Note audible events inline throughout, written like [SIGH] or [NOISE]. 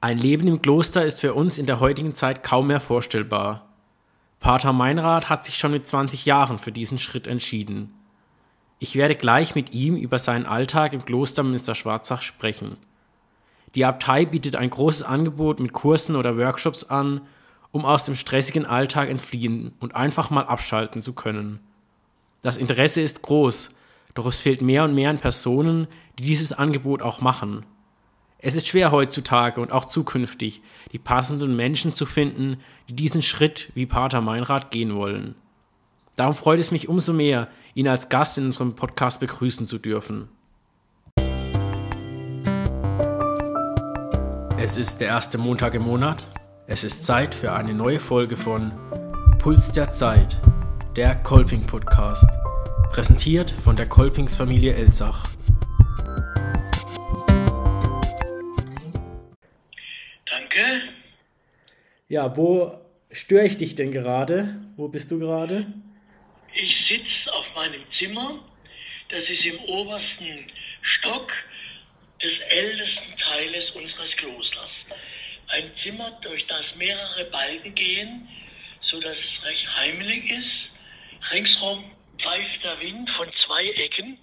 Ein Leben im Kloster ist für uns in der heutigen Zeit kaum mehr vorstellbar. Pater Meinrad hat sich schon mit 20 Jahren für diesen Schritt entschieden. Ich werde gleich mit ihm über seinen Alltag im Kloster Münster-Schwarzach sprechen. Die Abtei bietet ein großes Angebot mit Kursen oder Workshops an, um aus dem stressigen Alltag entfliehen und einfach mal abschalten zu können. Das Interesse ist groß, doch es fehlt mehr und mehr an Personen, die dieses Angebot auch machen. Es ist schwer heutzutage und auch zukünftig, die passenden Menschen zu finden, die diesen Schritt wie Pater Meinrad gehen wollen. Darum freut es mich umso mehr, ihn als Gast in unserem Podcast begrüßen zu dürfen. Es ist der erste Montag im Monat. Es ist Zeit für eine neue Folge von Puls der Zeit, der Kolping Podcast, präsentiert von der Kolpingsfamilie Elsach. Ja, wo störe ich dich denn gerade? Wo bist du gerade? Ich sitze auf meinem Zimmer. Das ist im obersten Stock des ältesten Teiles unseres Klosters. Ein Zimmer, durch das mehrere Balken gehen, sodass es recht heimelig ist. Ringsherum pfeift der Wind von zwei Ecken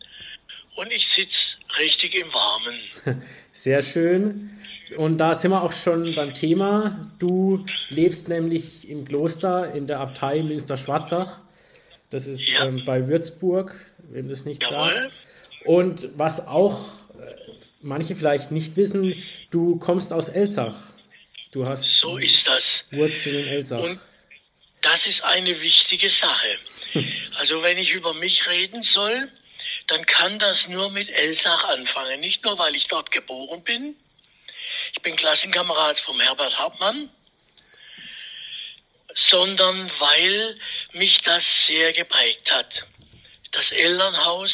und ich sitze richtig im Warmen. [LAUGHS] Sehr schön. Und da sind wir auch schon beim Thema. Du lebst nämlich im Kloster in der Abtei Münster-Schwarzach. Das ist ja. ähm, bei Würzburg, wem das nicht Jawohl. sagt. Und was auch äh, manche vielleicht nicht wissen, du kommst aus Elsach. Du hast so ist das. Wurzeln in Elsach. Und das ist eine wichtige Sache. [LAUGHS] Also wenn ich über mich reden soll, dann kann das nur mit Elsach anfangen. Nicht nur, weil ich dort geboren bin, ich bin Klassenkamerad vom Herbert Hauptmann, sondern weil mich das sehr geprägt hat. Das Elternhaus,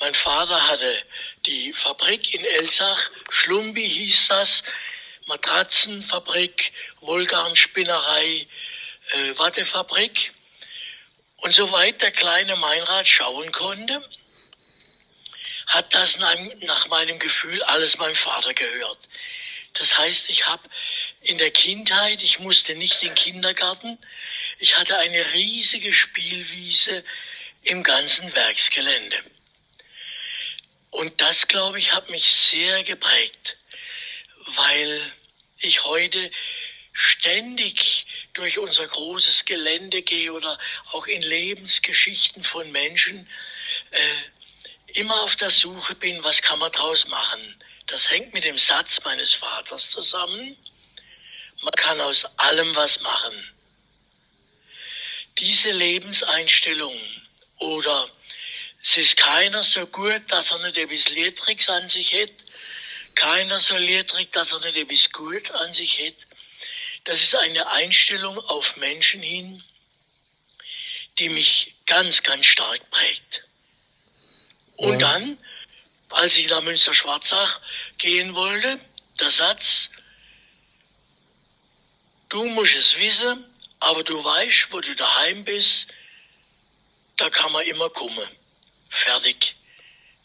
mein Vater hatte die Fabrik in Elsach, Schlumbi hieß das, Matratzenfabrik, Wollgarnspinnerei, äh, Wattefabrik. Und soweit der kleine Meinrad schauen konnte, hat das nach meinem Gefühl alles meinem Vater gehört. Das heißt, ich habe in der Kindheit, ich musste nicht in den Kindergarten, ich hatte eine riesige Spielwiese im ganzen Werksgelände. Und das, glaube ich, hat mich sehr geprägt, weil ich heute ständig durch unser großes Gelände gehe oder auch in Lebensgeschichten von Menschen äh, immer auf der Suche man draus machen. Das hängt mit dem Satz meines Vaters zusammen. Man kann aus allem was machen. Diese Lebenseinstellung oder es ist keiner so gut, dass er nicht etwas Lehrtricks an sich hat, keiner so lehrtrig, dass er nicht etwas gut an sich hat. Das ist eine Einstellung auf Menschen hin, die mich ganz, ganz stark prägt. Und ja. dann, als ich nach Münster-Schwarzach gehen wollte, der Satz, du musst es wissen, aber du weißt, wo du daheim bist, da kann man immer kommen. Fertig.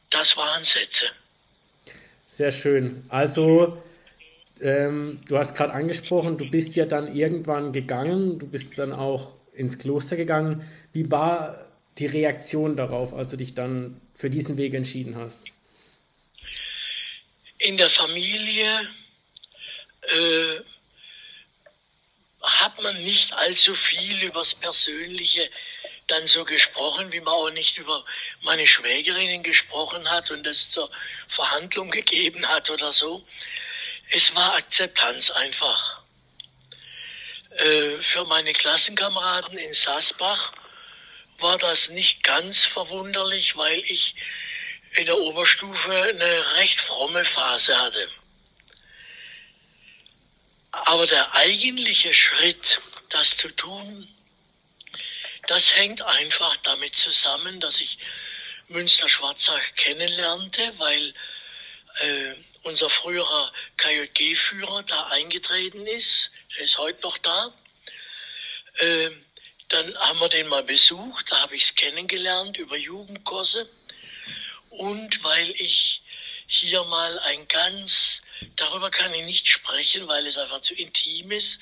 Das waren Sätze. Sehr schön. Also, ähm, du hast gerade angesprochen, du bist ja dann irgendwann gegangen, du bist dann auch ins Kloster gegangen. Wie war die Reaktion darauf, als du dich dann für diesen Weg entschieden hast? In der Familie äh, hat man nicht allzu viel über das Persönliche dann so gesprochen, wie man auch nicht über meine Schwägerinnen gesprochen hat und es zur Verhandlung gegeben hat oder so. Es war Akzeptanz einfach. Äh, für meine Klassenkameraden in Sassbach war das nicht ganz verwunderlich, weil ich in der Oberstufe eine recht fromme Phase hatte. Aber der eigentliche Schritt, das zu tun, das hängt einfach damit zusammen, dass ich Münster-Schwarzach kennenlernte, weil äh, unser früherer KJG-Führer da eingetreten ist. Der ist heute noch da. Äh, dann haben wir den mal besucht, da habe ich es kennengelernt über Jugendkurse. Und weil ich hier mal ein ganz, darüber kann ich nicht sprechen, es einfach zu intim ist,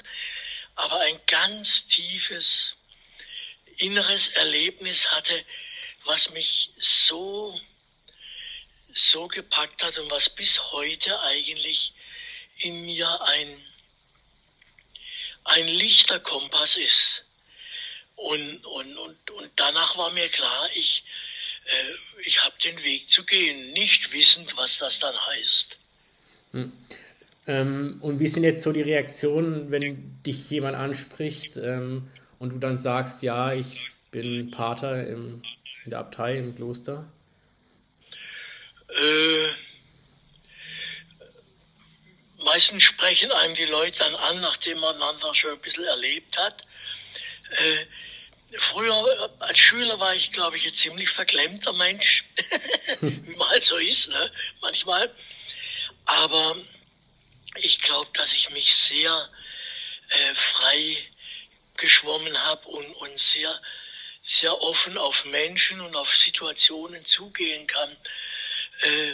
aber ein ganz tiefes inneres Erlebnis hatte, was mich so, so gepackt hat und was bis heute eigentlich in mir ein, ein Lichterkompass ist. Und, und, und, und danach war mir klar, ich, äh, ich habe den Weg zu gehen, nicht wissend, was das dann heißt. Hm. Ähm, und wie sind jetzt so die Reaktionen, wenn dich jemand anspricht ähm, und du dann sagst, ja, ich bin Pater im, in der Abtei, im Kloster? Äh, meistens sprechen einem die Leute dann an, nachdem man einander schon ein bisschen erlebt hat. Äh, früher als Schüler war ich, glaube ich, ein ziemlich verklemmter Mensch, [LAUGHS] wie man halt so ist, ne? manchmal. Aber ich glaube, dass ich mich sehr äh, frei geschwommen habe und, auf Menschen und auf Situationen zugehen kann äh,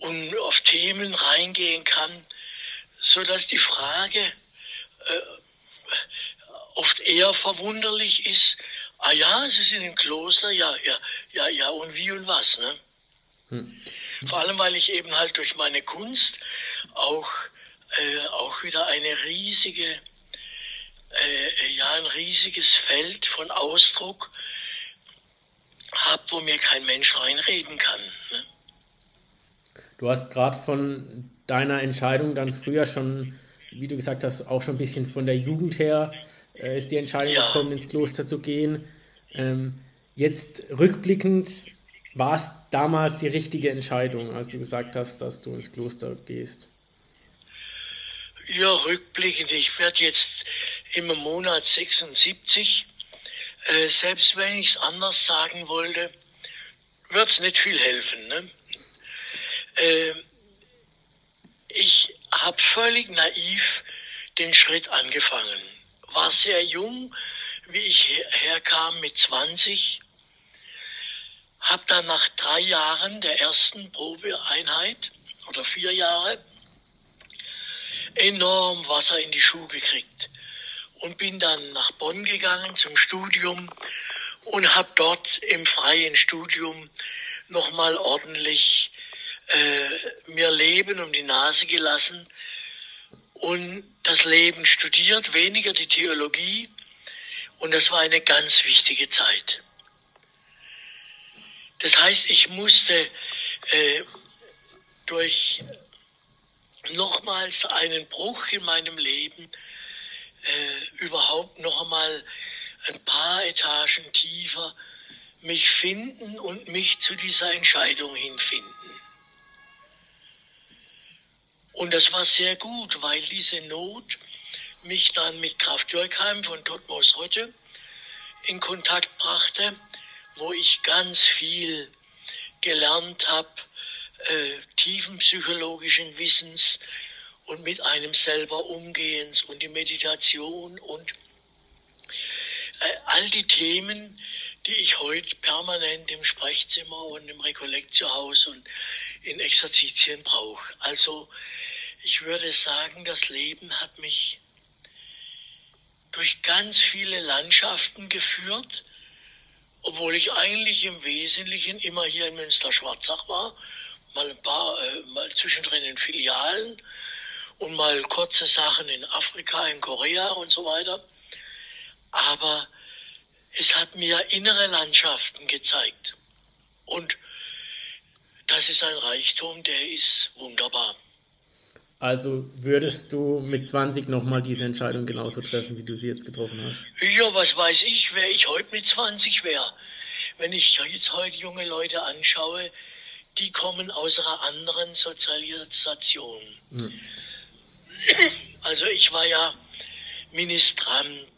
und auf Themen reingehen kann, so dass die Frage äh, oft eher verwunderlich ist, ah ja, Sie sind im Kloster, ja, ja, ja, ja, und wie und was, ne? Hm. Vor allem, weil ich eben halt durch meine Kunst auch, äh, auch wieder eine riesige, äh, ja, ein riesiges Feld von Ausdruck habe, wo mir kein Mensch reinreden kann. Ne? Du hast gerade von deiner Entscheidung dann früher schon, wie du gesagt hast, auch schon ein bisschen von der Jugend her äh, ist die Entscheidung ja. gekommen, ins Kloster zu gehen. Ähm, jetzt rückblickend, war es damals die richtige Entscheidung, als du gesagt hast, dass du ins Kloster gehst? Ja, rückblickend. Ich werde jetzt im Monat 76. Äh, selbst wenn ich es anders sagen wollte, wird es nicht viel helfen. Ne? Äh, ich habe völlig naiv den Schritt angefangen. War sehr jung, wie ich her herkam mit 20 habe dann nach drei Jahren der ersten Probeeinheit oder vier Jahre enorm Wasser in die Schuhe gekriegt und bin dann nach Bonn gegangen zum Studium und habe dort im freien Studium nochmal ordentlich äh, mir Leben um die Nase gelassen und das Leben studiert, weniger die Theologie und das war eine ganz wichtige Zeit. Das heißt, ich musste äh, durch nochmals einen Bruch in meinem Leben äh, überhaupt noch einmal ein paar Etagen tiefer mich finden und mich zu dieser Entscheidung hinfinden. Und das war sehr gut, weil diese Not mich dann mit Kraft Jörgheim von Totmos Rotte in Kontakt brachte wo ich ganz viel gelernt habe, äh, tiefenpsychologischen Wissens und mit einem selber umgehens und die Meditation und äh, all die Themen, die ich heute permanent im Sprechzimmer und im Rekollekt zu Hause und in Exerzitien brauche. Also ich würde sagen, das Leben hat mich durch ganz viele Landschaften geführt, obwohl ich eigentlich im Wesentlichen immer hier in Münster-Schwarzach war, mal ein paar, äh, mal zwischendrin in Filialen und mal kurze Sachen in Afrika, in Korea und so weiter. Aber es hat mir innere Landschaften gezeigt. Und das ist ein Reichtum, der ist wunderbar. Also würdest du mit 20 nochmal diese Entscheidung genauso treffen, wie du sie jetzt getroffen hast? Ja, was weiß ich, wer ich heute mit 20 wäre. Wenn ich jetzt heute junge Leute anschaue, die kommen aus einer anderen Sozialisation. Hm. Also ich war ja Ministrant,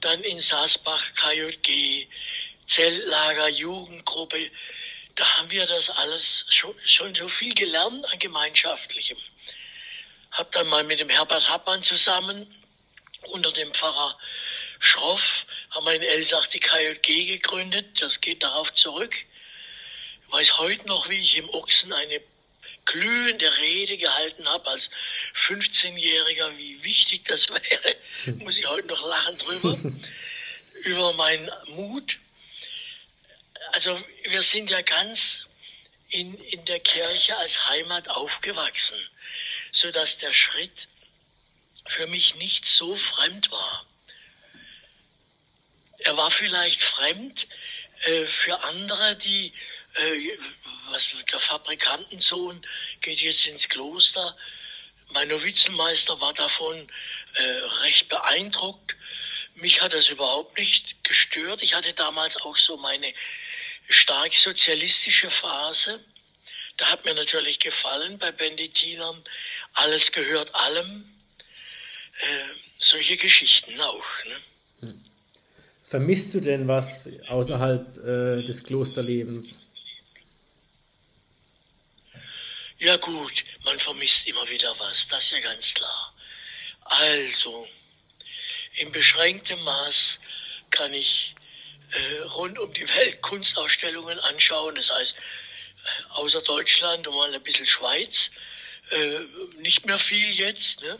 dann in Saasbach KJG, Zeltlager, Jugendgruppe. Da haben wir das alles schon, schon so viel gelernt an Gemeinschaftlichem habe dann mal mit dem Herbert Happmann zusammen unter dem Pfarrer Schroff haben wir in Elsach die KJG gegründet. Das geht darauf zurück. Ich weiß heute noch, wie ich im Ochsen eine glühende Rede gehalten habe als 15-Jähriger, wie wichtig das wäre, muss ich heute noch lachen drüber, über meinen Mut. Also wir sind ja ganz in, in der Kirche als Heimat aufgewachsen, sodass der Schritt für mich nicht so fremd war. Er war vielleicht fremd äh, für andere, die, äh, was, der Fabrikantensohn geht jetzt ins Kloster. Mein Novizenmeister war davon äh, recht beeindruckt. Mich hat das überhaupt nicht gestört. Ich hatte damals auch so meine stark sozialistische Phase. Da hat mir natürlich gefallen bei Beneditinern, alles gehört allem. Äh, solche Geschichten auch. Ne? Hm. Vermisst du denn was außerhalb äh, des Klosterlebens? Ja gut, man vermisst immer wieder was, das ist ja ganz klar. Also, in beschränktem Maß kann ich äh, rund um die Welt Kunstausstellungen anschauen, das heißt äh, außer Deutschland und mal ein bisschen Schweiz, äh, nicht mehr viel jetzt. Ne?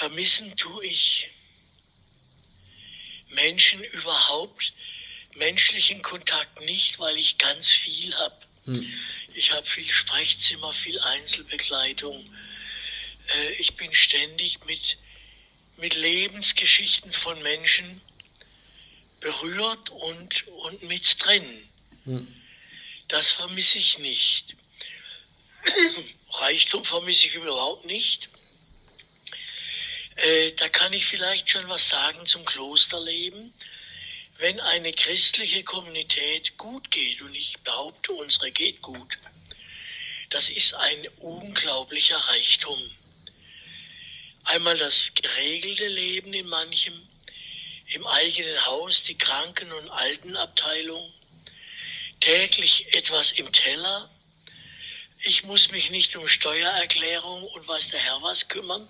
Vermissen tue ich Menschen überhaupt, menschlichen Kontakt nicht, weil ich ganz viel habe. Hm. Ich habe viel Sprechzimmer, viel Einzelbegleitung. Äh, ich bin ständig mit, mit Lebensgeschichten von Menschen berührt und, und mit drin. Hm. Das vermisse ich nicht. [CLEARS THROAT] Reichtum vermisse ich überhaupt nicht. Äh, da kann ich vielleicht schon was sagen zum Klosterleben. Wenn eine christliche Kommunität gut geht, und ich behaupte, unsere geht gut, das ist ein unglaublicher Reichtum. Einmal das geregelte Leben in manchem, im eigenen Haus die Kranken- und Altenabteilung, täglich etwas im Teller. Ich muss mich nicht um Steuererklärung und weiß der Herr was kümmern,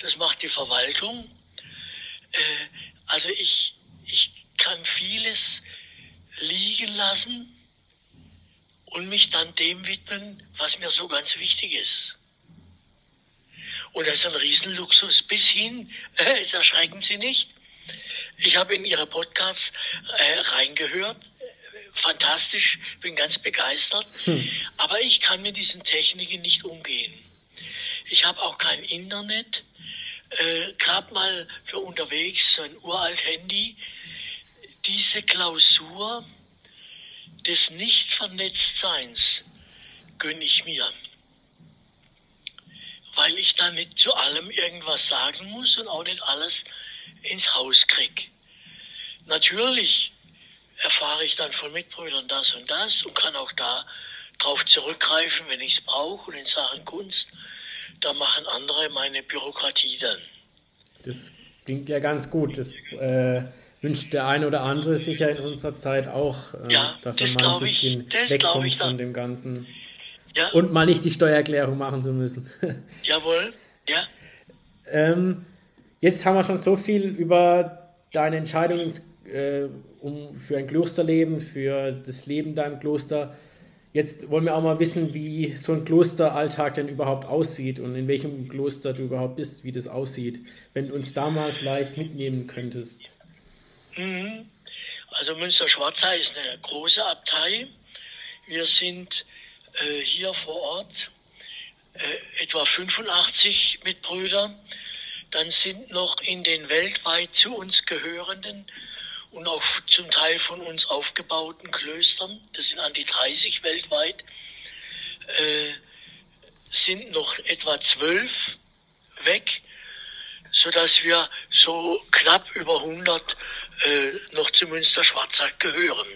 das macht die Verwaltung. Äh, also ich, ich kann vieles liegen lassen und mich dann dem widmen, was mir so ganz wichtig ist. Und das ist ein Riesenluxus bis hin, [LAUGHS] äh, jetzt erschrecken Sie nicht. Ich habe in Ihre Podcasts äh, reingehört, fantastisch, bin ganz begeistert. Hm. Aber ich kann mit diesen Techniken nicht umgehen. Ich habe auch kein Internet äh, gerade mal für unterwegs so ein uralt Handy, diese Klausur des Nicht-Vernetztseins gönne ich mir. Weil ich da nicht zu allem irgendwas sagen muss und auch nicht alles ins Haus krieg. Natürlich erfahre ich dann von Mitbrüdern das und das und kann auch da drauf zurückgreifen, wenn ich es brauche und in Sachen Kunst da machen andere meine Bürokratie dann. Das klingt ja ganz gut. Das äh, wünscht der eine oder andere sicher in unserer Zeit auch, äh, ja, dass er mal ein bisschen ich, wegkommt von dem Ganzen. Ja. Und mal nicht die Steuererklärung machen zu müssen. [LAUGHS] Jawohl, ja. Ähm, jetzt haben wir schon so viel über deine Entscheidung ins, äh, um, für ein Klosterleben, für das Leben da im Kloster Jetzt wollen wir auch mal wissen, wie so ein Klosteralltag denn überhaupt aussieht und in welchem Kloster du überhaupt bist, wie das aussieht. Wenn du uns da mal vielleicht mitnehmen könntest. Mhm. Also Münster-Schwarzach ist eine große Abtei. Wir sind äh, hier vor Ort äh, etwa 85 Mitbrüder. Dann sind noch in den weltweit zu uns gehörenden und auch zum Teil von uns aufgebauten Klöstern, das sind an die 30 weltweit, äh, sind noch etwa zwölf weg, sodass wir so knapp über 100 äh, noch zu Münster-Schwarzach gehören.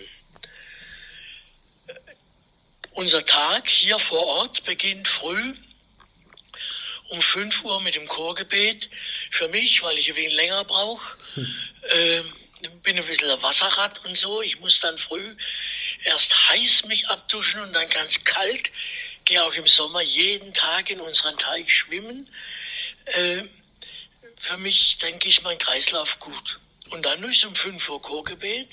Unser Tag hier vor Ort beginnt früh um 5 Uhr mit dem Chorgebet. Für mich, weil ich ein wenig länger brauche. Hm. Äh, bin ein bisschen Wasserrad und so. Ich muss dann früh erst heiß mich abduschen und dann ganz kalt. Gehe auch im Sommer jeden Tag in unseren Teich schwimmen. Äh, für mich denke ich mein Kreislauf gut. Und dann ist um 5 Uhr Chorgebet,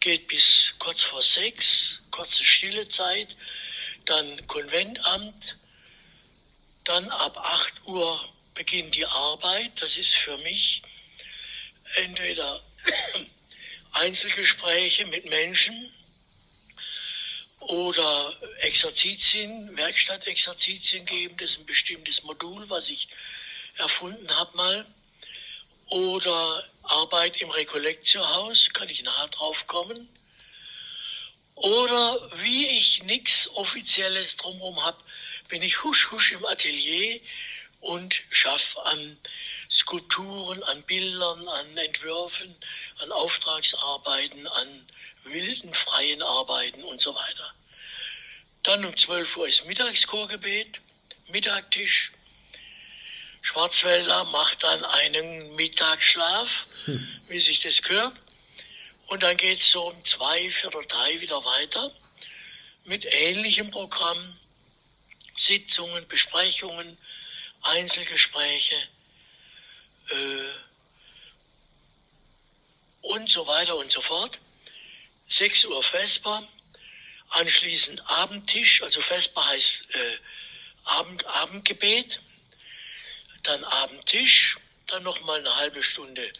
geht bis kurz vor sechs, kurze stille Zeit. dann Konventamt, dann ab 8 Uhr beginnt die Arbeit. Das ist für mich entweder [COUGHS] Einzelgespräche mit Menschen oder Exerzitien, Werkstattexerzitien geben. Das ist ein bestimmtes Modul, was ich erfunden habe mal. Oder Arbeit im Rekollektiohaus, kann ich nachher drauf kommen. Oder wie ich nichts Offizielles drumherum habe, bin ich husch husch im Atelier und schaffe an Skulpturen, an Bildern, an Entwürfen, an Auftragsarbeiten, an wilden, freien Arbeiten und so weiter. Dann um 12 Uhr ist Mittagschorgebet, Mittagtisch. Schwarzwälder macht dann einen Mittagsschlaf, hm. wie sich das gehört. Und dann geht es so um zwei, vier oder drei wieder weiter mit ähnlichem Programm. Sitzungen, Besprechungen, Einzelgespräche äh, und so weiter und so fort. 6 Uhr Vesper, anschließend Abendtisch, also Vesper heißt äh, Abend, Abendgebet, dann Abendtisch, dann nochmal eine halbe Stunde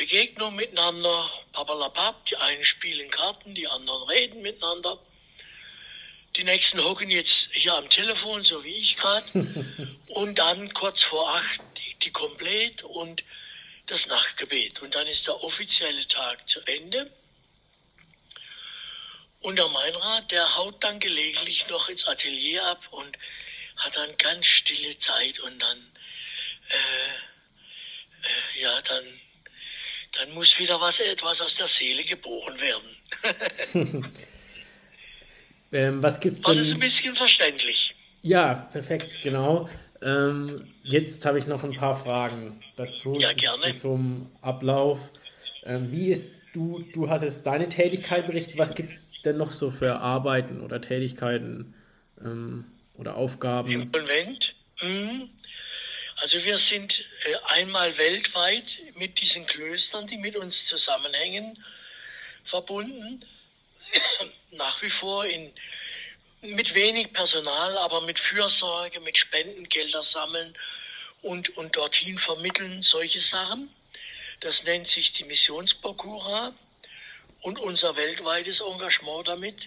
Begegnung miteinander, papalapap, die einen spielen Karten, die anderen reden miteinander. Die nächsten hocken jetzt hier am Telefon, so wie ich gerade. [LAUGHS] und dann kurz vor acht die, Komplett und das Nachtgebet. Und dann ist der offizielle Tag zu Ende. Und der Meinrad, der haut dann gelegentlich noch ins Atelier ab und hat dann ganz stille Zeit und dann, äh, äh, ja, dann dann muss wieder was, etwas aus der Seele geboren werden. [LAUGHS] ähm, was gibt's denn? War das ein bisschen verständlich? Ja, perfekt, genau. Ähm, jetzt habe ich noch ein paar Fragen dazu ja, gerne. zu so einem Ablauf. Ähm, wie ist du, du hast jetzt deine Tätigkeit berichtet, was gibt es denn noch so für Arbeiten oder Tätigkeiten ähm, oder Aufgaben? Im Konvent? Mhm. Also wir sind äh, einmal weltweit mit diesen Klöstern, die mit uns zusammenhängen, verbunden. [COUGHS] Nach wie vor in, mit wenig Personal, aber mit Fürsorge, mit Spendengelder sammeln und, und dorthin vermitteln, solche Sachen. Das nennt sich die Missionsprokura und unser weltweites Engagement damit.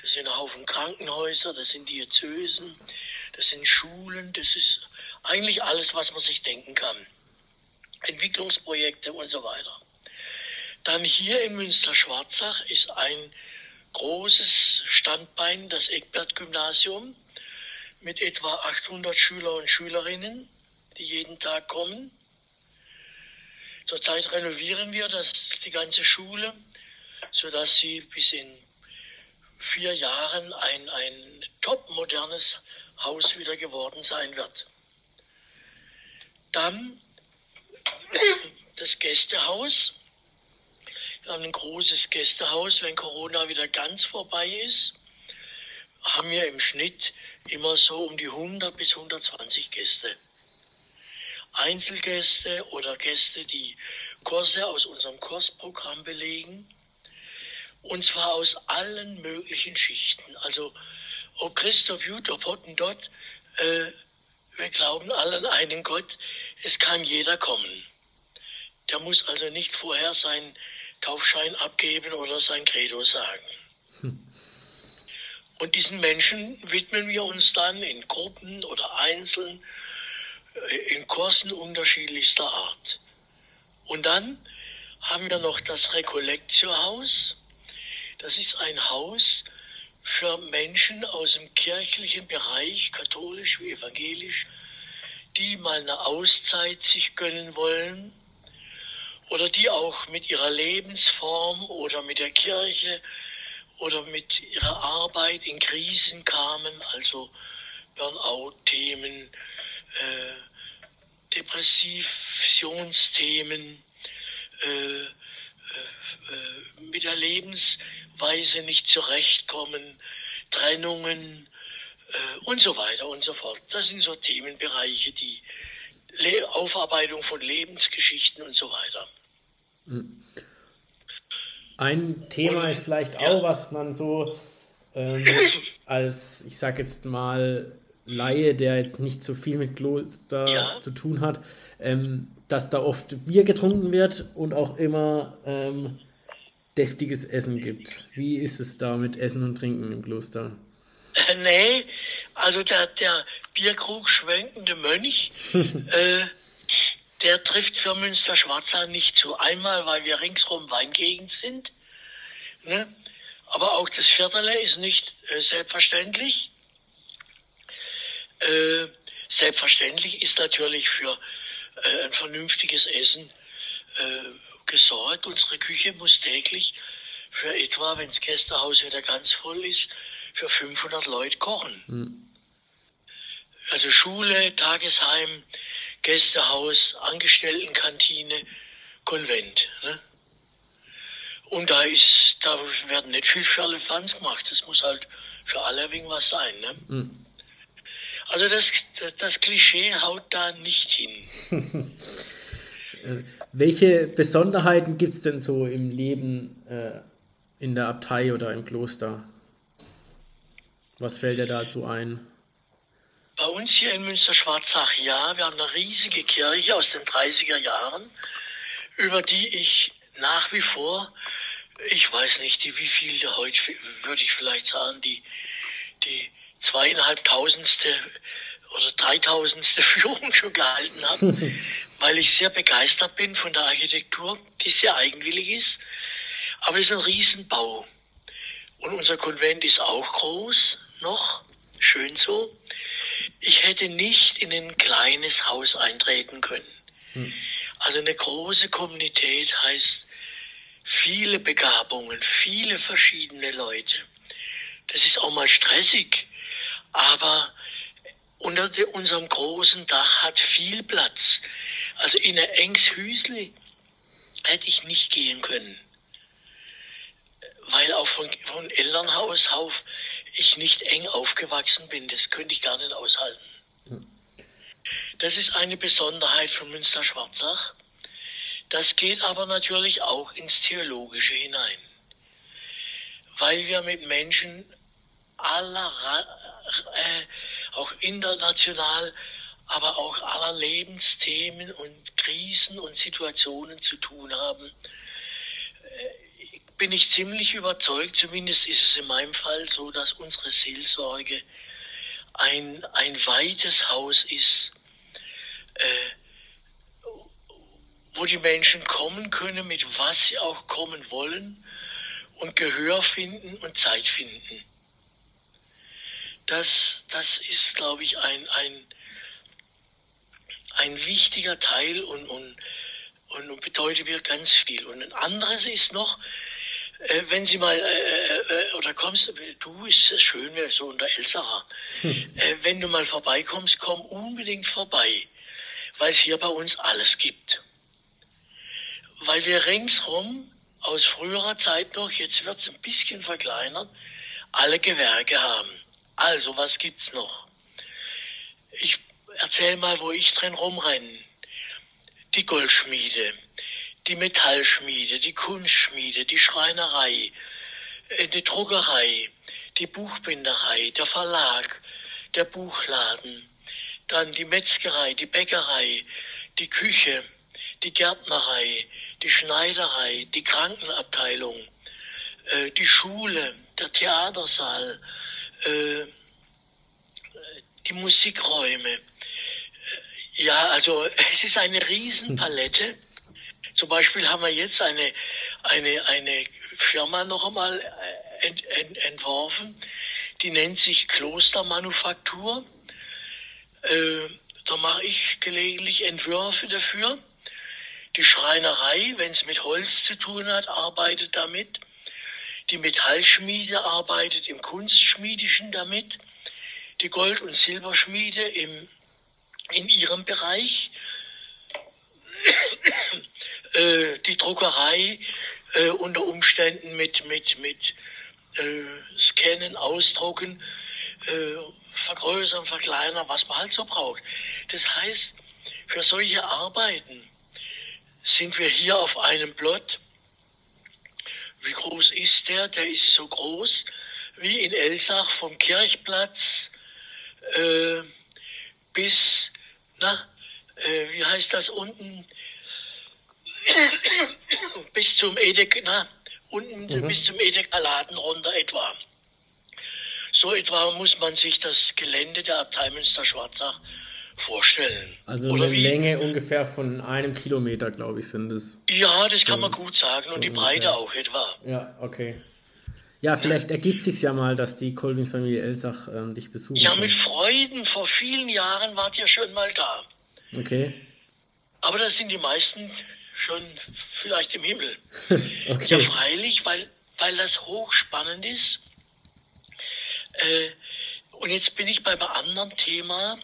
Das sind Haufen Krankenhäuser, das sind Diözesen, das sind Schulen, das ist eigentlich alles, was man sich denken kann. Entwicklungsprojekte und so weiter. Dann hier in Münster-Schwarzach ist ein großes Standbein, das Eckbert-Gymnasium, mit etwa 800 Schüler und Schülerinnen, die jeden Tag kommen. Zurzeit renovieren wir das, die ganze Schule, sodass sie bis in vier Jahren ein, ein top modernes Haus wieder geworden sein wird. Dann das Gästehaus. Wir haben ein großes Gästehaus. Wenn Corona wieder ganz vorbei ist, haben wir im Schnitt immer so um die 100 bis 120 Gäste. Einzelgäste oder Gäste, die Kurse aus unserem Kursprogramm belegen. Und zwar aus allen möglichen Schichten. Also, ob Christoph Jut, ob Hottentott, äh, wir glauben alle an einen Gott, es kann jeder kommen. Der muss also nicht vorher seinen Taufschein abgeben oder sein Credo sagen. Hm. Und diesen Menschen widmen wir uns dann in Gruppen oder einzeln, äh, in Kursen unterschiedlichster Art. Und dann haben wir noch das Rekollektiohaus. Das ist ein Haus für Menschen aus dem kirchlichen Bereich, katholisch wie evangelisch, die mal eine Auszeit sich gönnen wollen oder die auch mit ihrer Lebensform oder mit der Kirche oder mit ihrer Arbeit in Krisen kamen, also Burnout-Themen, äh, Depressionsthemen, äh, äh, mit der Lebensweise nicht zurechtkommen, Trennungen äh, und so weiter und so fort. Das sind so Themenbereiche, die Le Aufarbeitung von Lebensgeschichten und so weiter. Ein Thema und, ist vielleicht auch, ja. was man so ähm, [CLEARS THROAT] als, ich sag jetzt mal, Laie, der jetzt nicht so viel mit Kloster ja. zu tun hat, ähm, dass da oft Bier getrunken wird und auch immer ähm, deftiges Essen gibt. Wie ist es da mit Essen und Trinken im Kloster? Äh, nee, also der, der Bierkrug schwenkende Mönch, [LAUGHS] äh, der trifft für Münster Schwarzland nicht zu. Einmal, weil wir ringsrum Weingegend sind, ne? aber auch das Viertel ist nicht äh, selbstverständlich. Äh, selbstverständlich ist natürlich für äh, ein vernünftiges Essen äh, gesorgt. Unsere Küche muss täglich für etwa, wenn das Gästehaus wieder ganz voll ist, für 500 Leute kochen. Mhm. Also Schule, Tagesheim, Gästehaus, Angestelltenkantine, Konvent. Ne? Und da ist, da werden nicht viel für alle Fans gemacht. Das muss halt für alle irgendwas sein. Ne? Mhm. Also das, das Klischee haut da nicht hin. Äh, welche Besonderheiten gibt es denn so im Leben äh, in der Abtei oder im Kloster? Was fällt dir dazu ein? Bei uns hier in Münster-Schwarzach, ja, wir haben eine riesige Kirche aus den 30er Jahren, über die ich nach wie vor, ich weiß nicht, die wie viele heute, würde ich vielleicht sagen, die, die zweieinhalbtausendste oder dreitausendste Führung schon gehalten habe, [LAUGHS] weil ich sehr begeistert bin von der Architektur, die sehr eigenwillig ist. Aber es ist ein Riesenbau. Und unser Konvent ist auch groß noch, schön so. Ich hätte nicht in ein kleines Haus eintreten können. Hm. Also eine große Kommunität heißt viele Begabungen, viele verschiedene Leute. Das ist auch mal stressig, aber unter unserem großen Dach hat viel Platz. Also in ein enges Hüsli hätte ich nicht gehen können. Weil auch von, von Elternhaus auf ich nicht eng aufgewachsen bin. Das könnte ich gar nicht aushalten. Das ist eine Besonderheit von Münster-Schwarzach. Das geht aber natürlich auch ins Theologische hinein. Weil wir mit Menschen aller international, aber auch aller Lebensthemen und Krisen und Situationen zu tun haben, äh, bin ich ziemlich überzeugt, zumindest ist es in meinem Fall so, dass unsere Seelsorge ein, ein weites Haus ist, äh, wo die Menschen kommen können, mit was sie auch kommen wollen und Gehör finden und Zeit finden. Das das ist, glaube ich, ein, ein, ein wichtiger Teil und, und, und bedeutet mir ganz viel. Und ein anderes ist noch, äh, wenn Sie mal, äh, oder kommst, du ist es schön, wir so unter Elsacher, hm. äh, wenn du mal vorbeikommst, komm unbedingt vorbei, weil es hier bei uns alles gibt. Weil wir ringsrum aus früherer Zeit noch, jetzt wird es ein bisschen verkleinert, alle Gewerke haben. Also, was gibt's noch? Ich erzähl mal, wo ich drin rumrenne. Die Goldschmiede, die Metallschmiede, die Kunstschmiede, die Schreinerei, die Druckerei, die Buchbinderei, der Verlag, der Buchladen, dann die Metzgerei, die Bäckerei, die Küche, die Gärtnerei, die Schneiderei, die Krankenabteilung, äh, die Schule, der Theatersaal, äh, die Musikräume. Äh, ja, also [LAUGHS] es ist eine Riesenpalette. Zum Beispiel haben wir jetzt eine, eine, eine Firma noch einmal äh, ent, ent, entworfen, die nennt sich Klostermanufaktur. Äh, da mache ich gelegentlich Entwürfe dafür. Die Schreinerei, wenn es mit Holz zu tun hat, arbeitet damit. Die Metallschmiede arbeitet im Kunstschmiedischen damit. Die Gold- und Silberschmiede im, in ihrem Bereich. [COUGHS] äh, die Druckerei äh, unter Umständen mit, mit, mit äh, Scannen, Ausdrucken, äh, vergrößern, verkleinern, was man halt so braucht. Das heißt, für solche Arbeiten sind wir hier auf einem Plot wie groß ist der? Der ist so groß wie in Elsach vom Kirchplatz äh, bis, na, äh, wie heißt das unten, bis zum Edeka, na, unten mhm. bis zum Edeka-Laden runter etwa. So etwa muss man sich das Gelände der Abtei Münster-Schwarzach vorstellen. Also Oder eine wie? Länge ungefähr von einem Kilometer, glaube ich, sind es. Ja, das so, kann man gut sagen. Und die Breite ungefähr. auch etwa. Ja, okay. Ja, vielleicht ergibt sich ja mal, dass die Kolbing-Familie Elsach ähm, dich besuchen Ja, mit Freuden. Vor vielen Jahren wart ihr schon mal da. Okay. Aber da sind die meisten schon vielleicht im Himmel. [LAUGHS] okay. Ja, freilich, weil, weil das hochspannend ist. Äh, und jetzt bin ich beim anderen Thema,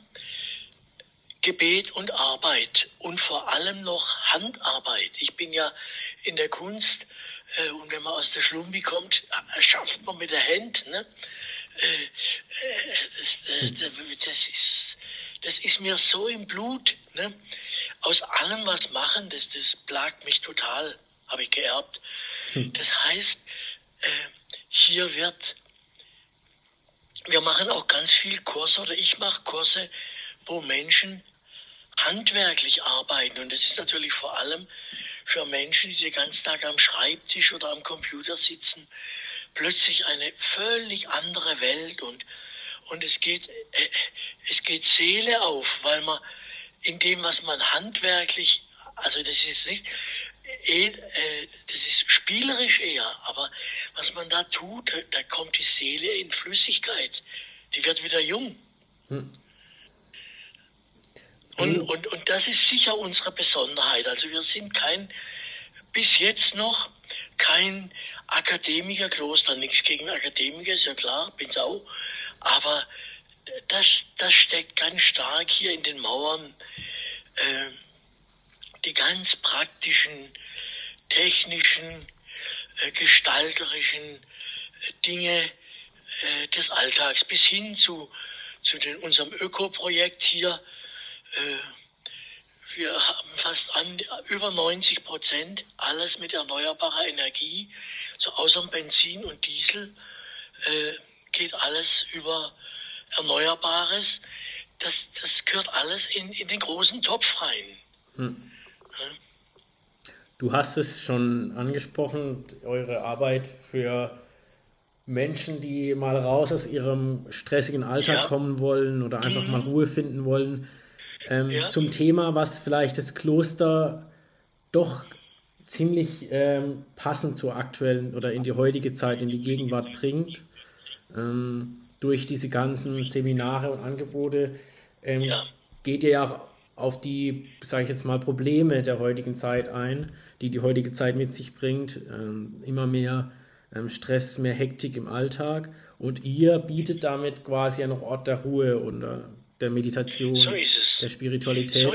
Gebet und Arbeit und vor allem noch Handarbeit. Ich bin ja in der Kunst äh, und wenn man aus der Schlumbi kommt, äh, schafft man mit der Hand. Ne? Äh, äh das, äh, das, ist, das ist mir so im Blut. Ne? Aus allem was machen, das, das plagt mich total, habe ich geerbt. Hm. Das heißt, äh, hier wird, wir machen auch ganz viel Kurse oder ich mache Kurse, wo Menschen handwerklich arbeiten. Und das ist natürlich vor allem für Menschen, die den ganzen Tag am Schreibtisch oder am Computer sitzen, plötzlich eine völlig andere Welt und, und es geht, äh, es geht Seele auf, weil man in dem, was man handwerklich, also das ist nicht, eh, äh, das ist spielerisch eher, aber was man da tut, da kommt die Seele in Flüssigkeit, die wird wieder jung. Hm. Und, mhm. und, und das ist sicher unsere Besonderheit. Also wir sind kein, bis jetzt noch kein Akademikerkloster, nichts gegen Akademiker, ist ja klar, bin's auch. Aber das, das steckt ganz stark hier in den Mauern. Äh, die ganz praktischen, technischen, äh, gestalterischen äh, Dinge äh, des Alltags bis hin zu, zu den, unserem Ökoprojekt hier äh, wir haben fast an, über 90 Prozent alles mit erneuerbarer Energie, so außer Benzin und Diesel äh, geht alles über Erneuerbares. Das, das gehört alles in, in den großen Topf rein. Hm. Du hast es schon angesprochen, eure Arbeit für Menschen, die mal raus aus ihrem stressigen Alltag ja. kommen wollen oder einfach mhm. mal Ruhe finden wollen ähm, ja. zum Thema, was vielleicht das Kloster doch ziemlich ähm, passend zur aktuellen oder in die heutige Zeit, in die Gegenwart bringt. Ähm, durch diese ganzen Seminare und Angebote ähm, ja. geht ihr ja auf die, sage ich jetzt mal, Probleme der heutigen Zeit ein, die die heutige Zeit mit sich bringt. Ähm, immer mehr ähm, Stress, mehr Hektik im Alltag. Und ihr bietet damit quasi einen Ort der Ruhe und äh, der Meditation. So der Spiritualität. So.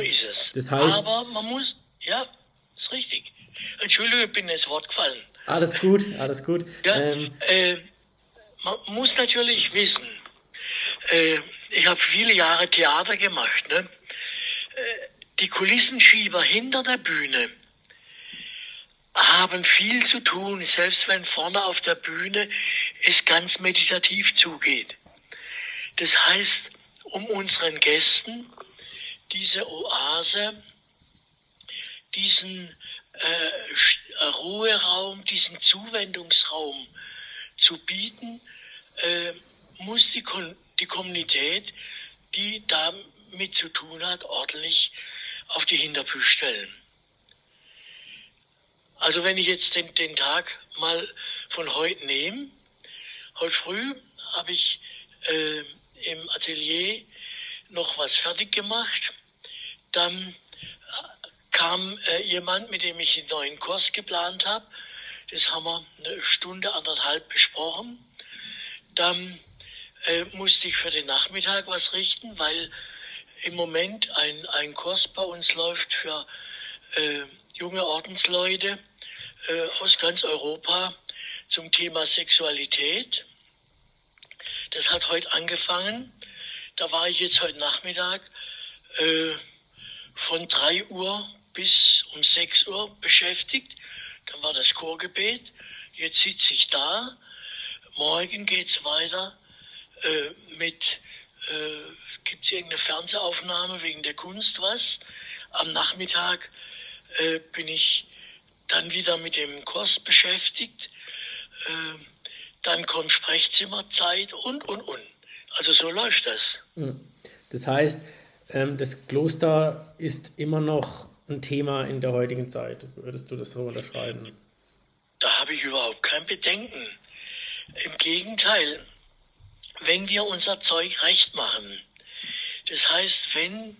Das heißt, Aber man muss. Bin ins Wort gefallen. Alles gut, alles gut. Ja, ähm, äh, man muss natürlich wissen, äh, ich habe viele Jahre Theater gemacht. Ne? Äh, die Kulissenschieber hinter der Bühne haben viel zu tun, selbst wenn vorne auf der Bühne es ganz meditativ zugeht. Das heißt, um unseren Gästen diese Oase, diesen äh, Ruheraum, diesen Zuwendungsraum zu bieten, äh, muss die, Kon die Kommunität, die damit zu tun hat, ordentlich auf die Hinterfüße stellen. Also wenn ich jetzt den, den Tag mal von heute nehme, heute früh habe ich äh, im Atelier noch was fertig gemacht dann kam äh, jemand, mit dem ich einen neuen Kurs geplant habe. Das haben wir eine Stunde, anderthalb besprochen. Dann äh, musste ich für den Nachmittag was richten, weil im Moment ein, ein Kurs bei uns läuft für äh, junge Ordensleute äh, aus ganz Europa zum Thema Sexualität. Das hat heute angefangen. Da war ich jetzt heute Nachmittag äh, von 3 Uhr bis um 6 Uhr beschäftigt. Dann war das Chorgebet. Jetzt sitze ich da, morgen geht es weiter äh, mit, äh, gibt es irgendeine Fernsehaufnahme wegen der Kunst was? Am Nachmittag äh, bin ich dann wieder mit dem Kurs beschäftigt. Äh, dann kommt Sprechzimmerzeit und, und, und. Also so läuft das. Hm. Das heißt, ähm, das Kloster ist immer noch ein Thema in der heutigen Zeit. Würdest du das so unterschreiben? Da habe ich überhaupt kein Bedenken. Im Gegenteil, wenn wir unser Zeug recht machen, das heißt, wenn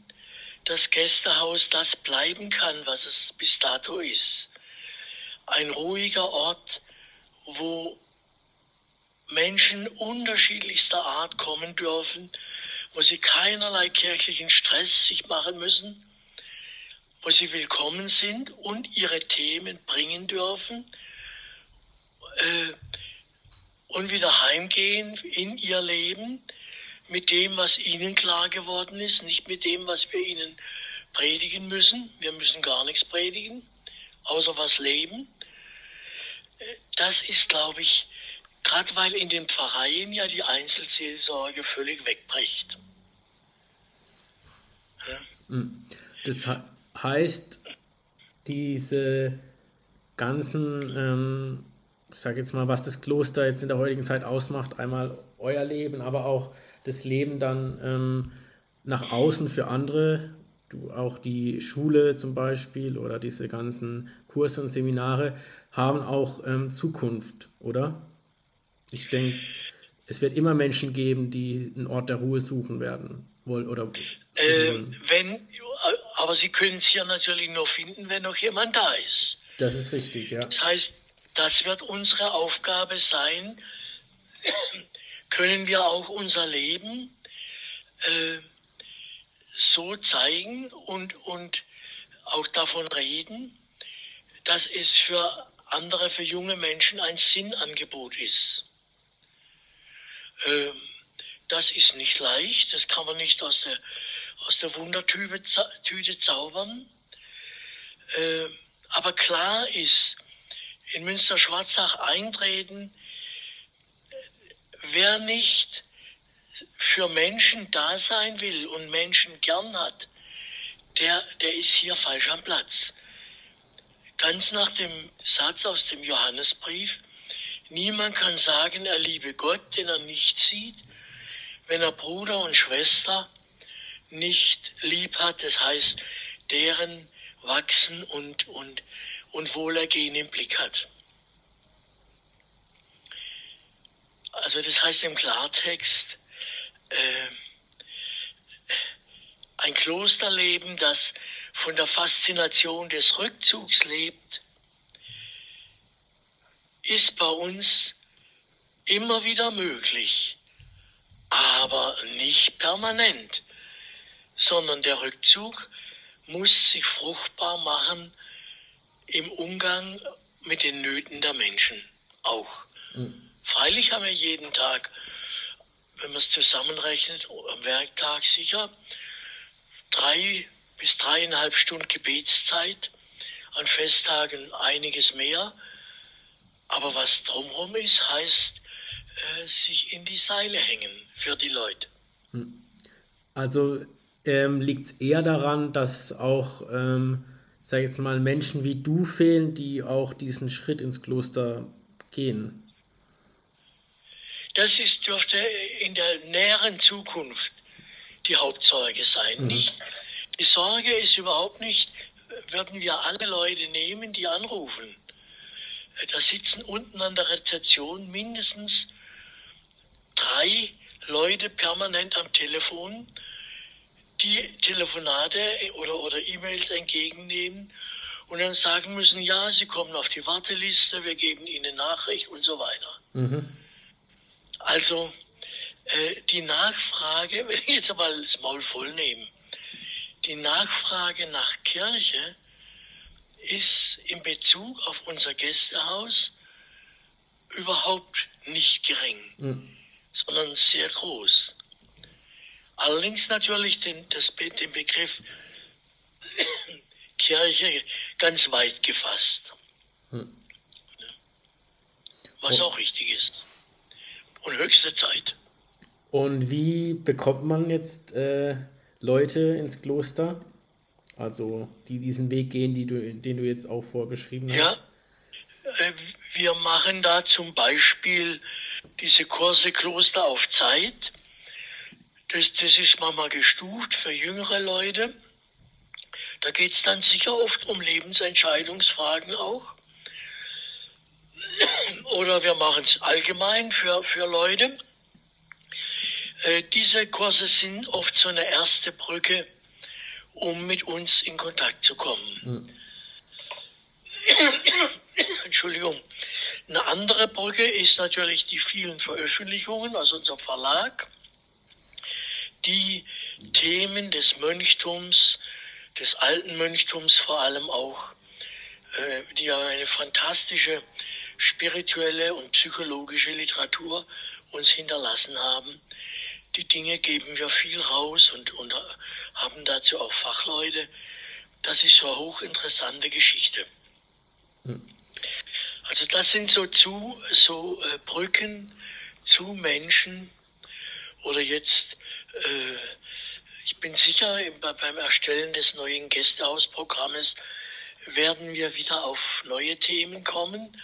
das Gästehaus das bleiben kann, was es bis dato ist, ein ruhiger Ort, wo Menschen unterschiedlichster Art kommen dürfen, wo sie keinerlei kirchlichen Stress sich machen müssen, wo sie willkommen sind und ihre Themen bringen dürfen äh, und wieder heimgehen in ihr Leben mit dem, was ihnen klar geworden ist, nicht mit dem, was wir ihnen predigen müssen. Wir müssen gar nichts predigen, außer was leben. Äh, das ist, glaube ich, gerade weil in den Pfarreien ja die Einzelseelsorge völlig wegbricht. Hm. Das heißt, diese ganzen ähm, ich sage jetzt mal, was das Kloster jetzt in der heutigen Zeit ausmacht, einmal euer Leben, aber auch das Leben dann ähm, nach außen für andere, du, auch die Schule zum Beispiel oder diese ganzen Kurse und Seminare haben auch ähm, Zukunft, oder? Ich denke, es wird immer Menschen geben, die einen Ort der Ruhe suchen werden. Wohl, oder äh, wenn, aber sie können es ja natürlich nur finden, wenn noch jemand da ist. Das ist richtig, ja. Das heißt, das wird unsere Aufgabe sein. [CLEARS THROAT] Können wir auch unser Leben äh, so zeigen und, und auch davon reden, dass es für andere, für junge Menschen ein Sinnangebot ist. Äh, das ist nicht leicht, das kann man nicht aus der, aus der Wundertüte zaubern. Äh, aber klar ist, in Münster-Schwarzach eintreten, wer nicht für Menschen da sein will und Menschen gern hat, der, der ist hier falsch am Platz. Ganz nach dem Satz aus dem Johannesbrief, niemand kann sagen, er liebe Gott, den er nicht sieht, wenn er Bruder und Schwester nicht lieb hat, das heißt, deren Wachsen und, und und Wohlergehen im Blick hat. Also das heißt im Klartext, äh, ein Klosterleben, das von der Faszination des Rückzugs lebt, ist bei uns immer wieder möglich, aber nicht permanent, sondern der Rückzug muss sich fruchtbar machen im Umgang mit den Nöten der Menschen auch. Mhm. Freilich haben wir jeden Tag, wenn man es zusammenrechnet, am Werktag sicher drei bis dreieinhalb Stunden Gebetszeit, an Festtagen einiges mehr. Aber was drumherum ist, heißt äh, sich in die Seile hängen für die Leute. Hm. Also ähm, liegt es eher daran, dass auch ähm, sage jetzt mal, Menschen wie du fehlen, die auch diesen Schritt ins Kloster gehen? Das ist, dürfte in der näheren Zukunft die Hauptsorge sein. Mhm. Nicht, die Sorge ist überhaupt nicht, würden wir alle Leute nehmen, die anrufen. Da sitzen unten an der Rezeption mindestens drei Leute permanent am Telefon die Telefonate oder, oder E-Mails entgegennehmen und dann sagen müssen, ja, Sie kommen auf die Warteliste, wir geben Ihnen Nachricht und so weiter. Mhm. Also äh, die Nachfrage, [LAUGHS] wenn ich jetzt mal das Maul voll nehme, die Nachfrage nach Kirche ist in Bezug auf unser Gästehaus überhaupt nicht gering, mhm. sondern sehr groß. Allerdings natürlich den, das, den Begriff [COUGHS] Kirche ganz weit gefasst. Hm. Was auch richtig ist. Und wie bekommt man jetzt äh, Leute ins Kloster? Also die diesen Weg gehen, die du, den du jetzt auch vorbeschrieben hast? Ja, äh, wir machen da zum Beispiel diese Kurse Kloster auf Zeit. Das, das ist manchmal gestuft für jüngere Leute. Da geht es dann sicher oft um Lebensentscheidungsfragen auch. Oder wir machen es allgemein für, für Leute. Äh, diese Kurse sind oft so eine erste Brücke, um mit uns in Kontakt zu kommen. Mhm. [COUGHS] Entschuldigung. Eine andere Brücke ist natürlich die vielen Veröffentlichungen aus unserem Verlag, die Themen des Mönchtums, des alten Mönchtums vor allem auch, äh, die ja eine fantastische spirituelle und psychologische Literatur uns hinterlassen haben. Die Dinge geben wir viel raus und, und haben dazu auch Fachleute. Das ist so eine hochinteressante Geschichte. Hm. Also das sind so zu so äh, Brücken zu Menschen oder jetzt äh, ich bin sicher beim Erstellen des neuen Gästehausprogrammes werden wir wieder auf neue Themen kommen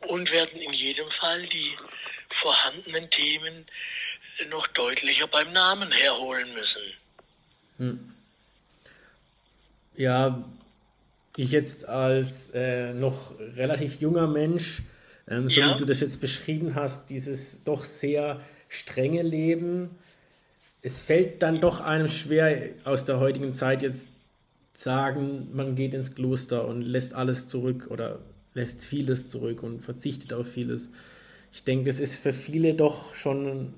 und werden in jedem Fall die vorhandenen Themen noch deutlicher beim Namen herholen müssen. Hm. Ja, ich jetzt als äh, noch relativ junger Mensch, ähm, so ja. wie du das jetzt beschrieben hast, dieses doch sehr strenge Leben, es fällt dann doch einem schwer aus der heutigen Zeit jetzt sagen, man geht ins Kloster und lässt alles zurück oder lässt vieles zurück und verzichtet auf vieles. Ich denke, das ist für viele doch schon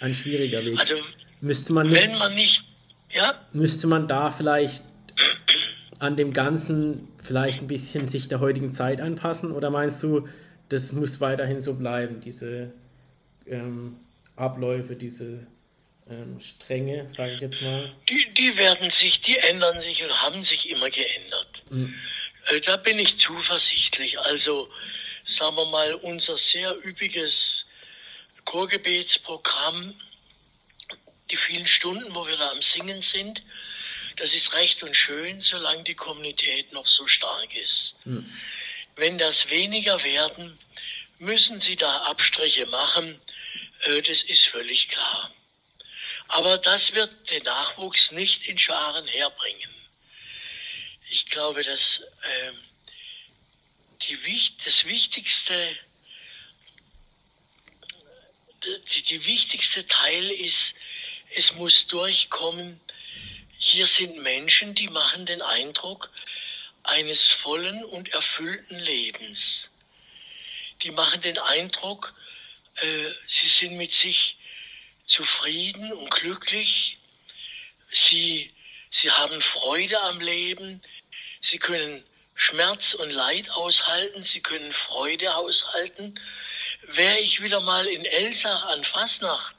ein schwieriger Weg. Also, müsste man nicht, wenn man nicht, ja? Müsste man da vielleicht an dem Ganzen vielleicht ein bisschen sich der heutigen Zeit anpassen? Oder meinst du, das muss weiterhin so bleiben, diese ähm, Abläufe, diese ähm, Stränge, sage ich jetzt mal? Die, die werden sich, die ändern sich und haben sich immer geändert. Mhm. Äh, da bin ich zuversichtlich. Also, sagen wir mal, unser sehr üppiges Chorgebetsprogramm, die vielen Stunden, wo wir da am Singen sind, das ist recht und schön, solange die Kommunität noch so stark ist. Mhm. Wenn das weniger werden, müssen sie da Abstriche machen. Äh, das ist völlig klar. Aber das wird den Nachwuchs nicht in Scharen herbringen. Ich glaube, dass äh, die, das Wichtigste, die, die wichtigste Teil ist, es muss durchkommen, hier sind Menschen, die machen den Eindruck eines vollen und erfüllten Lebens. Die machen den Eindruck, äh, sie sind mit sich zufrieden und glücklich. Sie, sie haben Freude am Leben. Sie können Schmerz und Leid aushalten. Sie können Freude aushalten. Wäre ich wieder mal in Elsach an Fasnacht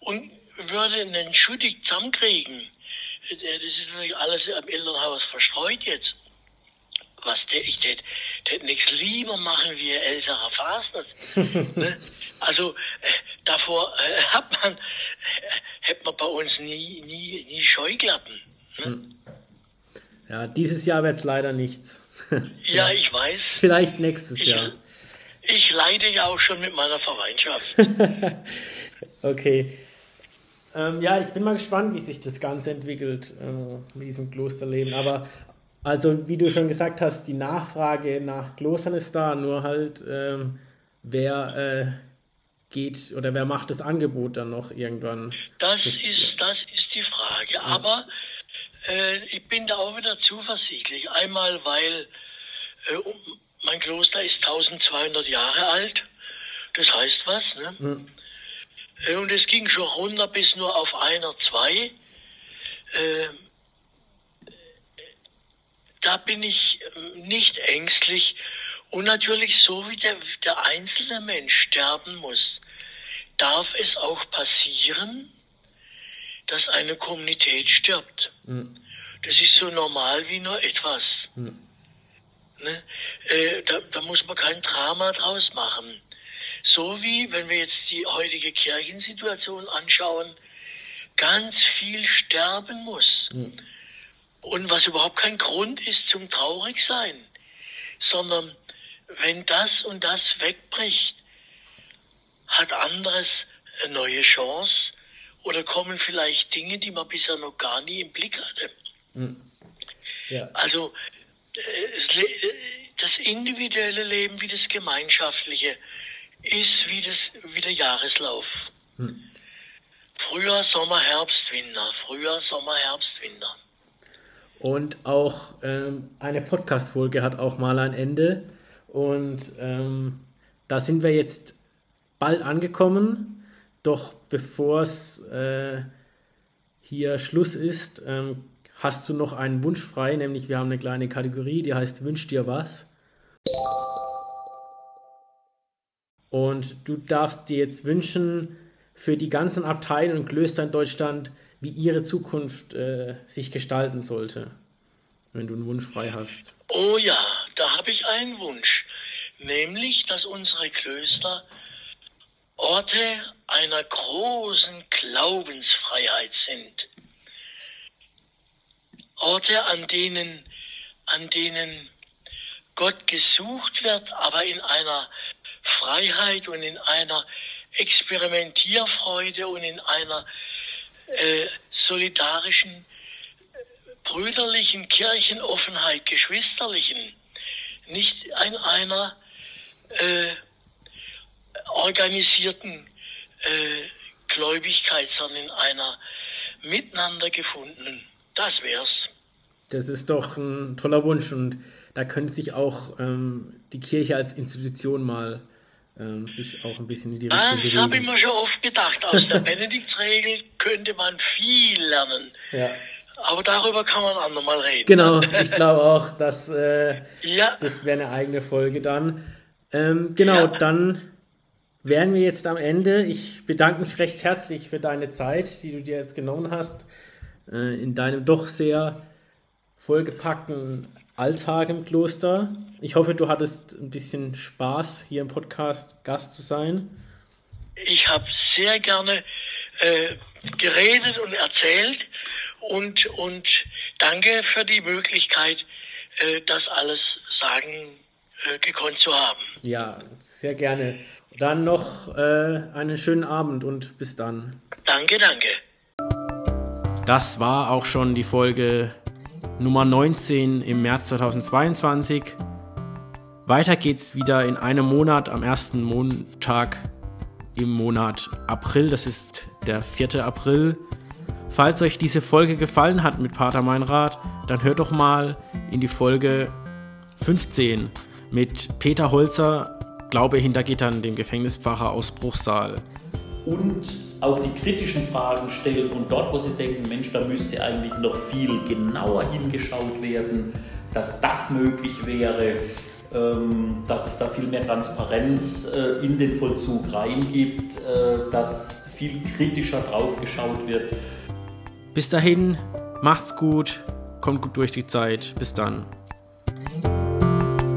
und würde einen Schuttig zusammenkriegen, das ist natürlich alles am Elternhaus verstreut jetzt. Was der, ich tät, tät nichts lieber machen wie Elsacher Fastnacht. [LAUGHS] ne? Also äh, davor äh, [LAUGHS] hat man, äh, hätte man bei uns nie, nie, nie Scheuklappen. Ja, dieses Jahr wird es leider nichts. ja, ich weiß. Vielleicht nächstes ich, Jahr. Ich leide ja auch schon mit meiner Verwandtschaft. [LAUGHS] okay. Ähm, ja, ich bin mal gespannt, wie sich das Ganze entwickelt äh, mit diesem Klosterleben. Aber also, wie du schon gesagt hast, die Nachfrage nach Klostern ist da, nur halt, ähm, wer äh, geht oder wer macht das Angebot dann noch irgendwann? Das, das ist, das ist die Frage. Ja. Aber äh, ich bin da auch wieder zuversichtlich. Einmal, weil äh, mein Kloster ist 1200 Jahre alt. Das heißt was, ne? Hm. Äh, und es ging schon runter bis nur auf einer, zwei. Äh, da bin ich ähm, nicht ängstlich. Und natürlich, so wie der, der einzelne Mensch sterben muss, darf es auch passieren, dass eine Kommunität stirbt. Mhm. So normal wie nur etwas. Mhm. Ne? Äh, da, da muss man kein Drama draus machen so wie, wenn wir jetzt die heutige Kirchensituation anschauen, ganz viel sterben muss. Mhm. Und was überhaupt kein Grund ist zum Traurigsein, sondern wenn das und das wegbricht, hat anderes eine neue Chance oder kommen vielleicht Dinge, die man bisher noch gar nie im Blick hatte. Mhm. Ja. Also äh, äh, das individuelle Leben wie das gemeinschaftliche ist wie, das, wie der Jahreslauf. Hm. Frühjahr, Sommer, Herbst, Winter. Frühjahr, Sommer, Herbst, Winter. Und auch ähm, eine Podcast-Folge hat auch mal ein Ende. Und ähm, da sind wir jetzt bald angekommen. Doch bevor es äh, hier Schluss ist, ähm, hast du noch einen Wunsch frei, nämlich wir haben eine kleine Kategorie, die heißt Wünsch dir was. Und du darfst dir jetzt wünschen für die ganzen Abteile und Klöster in Deutschland, wie ihre Zukunft äh, sich gestalten sollte, wenn du einen Wunsch frei hast. Oh ja, da habe ich einen Wunsch, nämlich, dass unsere Klöster Orte einer großen Glaubensfreiheit sind. Orte, an denen, an denen Gott gesucht wird, aber in einer Freiheit und in einer Experimentierfreude und in einer äh, solidarischen, brüderlichen Kirchenoffenheit, geschwisterlichen, nicht in einer äh, organisierten äh, Gläubigkeit, sondern in einer miteinander gefundenen. Das wär's. Das ist doch ein toller Wunsch und da könnte sich auch ähm, die Kirche als Institution mal ähm, sich auch ein bisschen in die Richtung ah, bewegen. Das habe ich mir schon oft gedacht. Aus der Benediktsregel könnte man viel lernen. Ja. Aber darüber kann man andermal reden. Genau, ich glaube auch, dass äh, ja. das wäre eine eigene Folge dann. Ähm, genau, ja. dann wären wir jetzt am Ende. Ich bedanke mich recht herzlich für deine Zeit, die du dir jetzt genommen hast, äh, in deinem doch sehr vollgepackten Alltag im Kloster. Ich hoffe, du hattest ein bisschen Spaß, hier im Podcast Gast zu sein. Ich habe sehr gerne äh, geredet und erzählt und, und danke für die Möglichkeit, äh, das alles sagen äh, gekonnt zu haben. Ja, sehr gerne. Dann noch äh, einen schönen Abend und bis dann. Danke, danke. Das war auch schon die Folge Nummer 19 im März 2022. Weiter geht's wieder in einem Monat am ersten Montag im Monat April. Das ist der 4. April. Falls euch diese Folge gefallen hat mit Pater Meinrad, dann hört doch mal in die Folge 15 mit Peter Holzer, Glaube hinter Gittern, dem Gefängnispfarrer aus Bruchsal. Und auch die kritischen Fragen stellen und dort, wo sie denken, Mensch, da müsste eigentlich noch viel genauer hingeschaut werden, dass das möglich wäre, ähm, dass es da viel mehr Transparenz äh, in den Vollzug reingibt, äh, dass viel kritischer drauf geschaut wird. Bis dahin, macht's gut, kommt gut durch die Zeit. Bis dann.